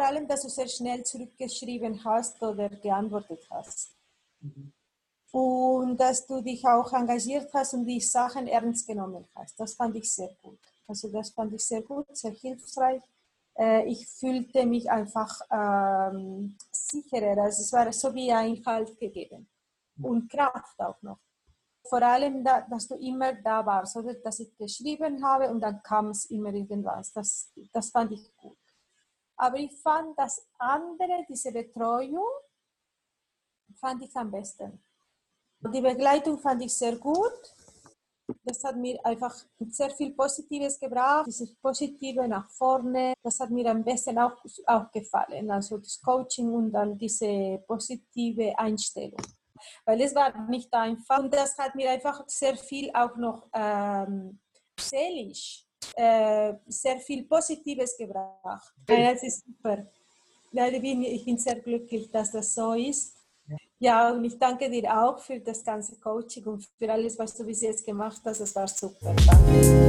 allem, dass du sehr schnell zurückgeschrieben hast oder geantwortet hast. Mhm. Und dass du dich auch engagiert hast und die Sachen ernst genommen hast. Das fand ich sehr gut. Also das fand ich sehr gut, sehr hilfreich. Äh, ich fühlte mich einfach ähm, sicherer. Also es war so wie ein Halt gegeben. Und Kraft auch noch. Vor allem, da, dass du immer da warst, oder? dass ich geschrieben habe und dann kam es immer irgendwas. Das, das fand ich gut. Aber ich fand das andere, diese Betreuung, fand ich am besten. Die Begleitung fand ich sehr gut. Das hat mir einfach sehr viel Positives gebracht, dieses Positive nach vorne. Das hat mir am besten auch, auch gefallen. Also das Coaching und dann diese positive Einstellung. Weil es war nicht einfach und das hat mir einfach sehr viel auch noch ähm, seelisch äh, sehr viel Positives gebracht. Ja, das ist super. Ja, ich, bin, ich bin sehr glücklich, dass das so ist. Ja, und ich danke dir auch für das ganze Coaching und für alles, was du bis jetzt gemacht hast. Das war super. Danke.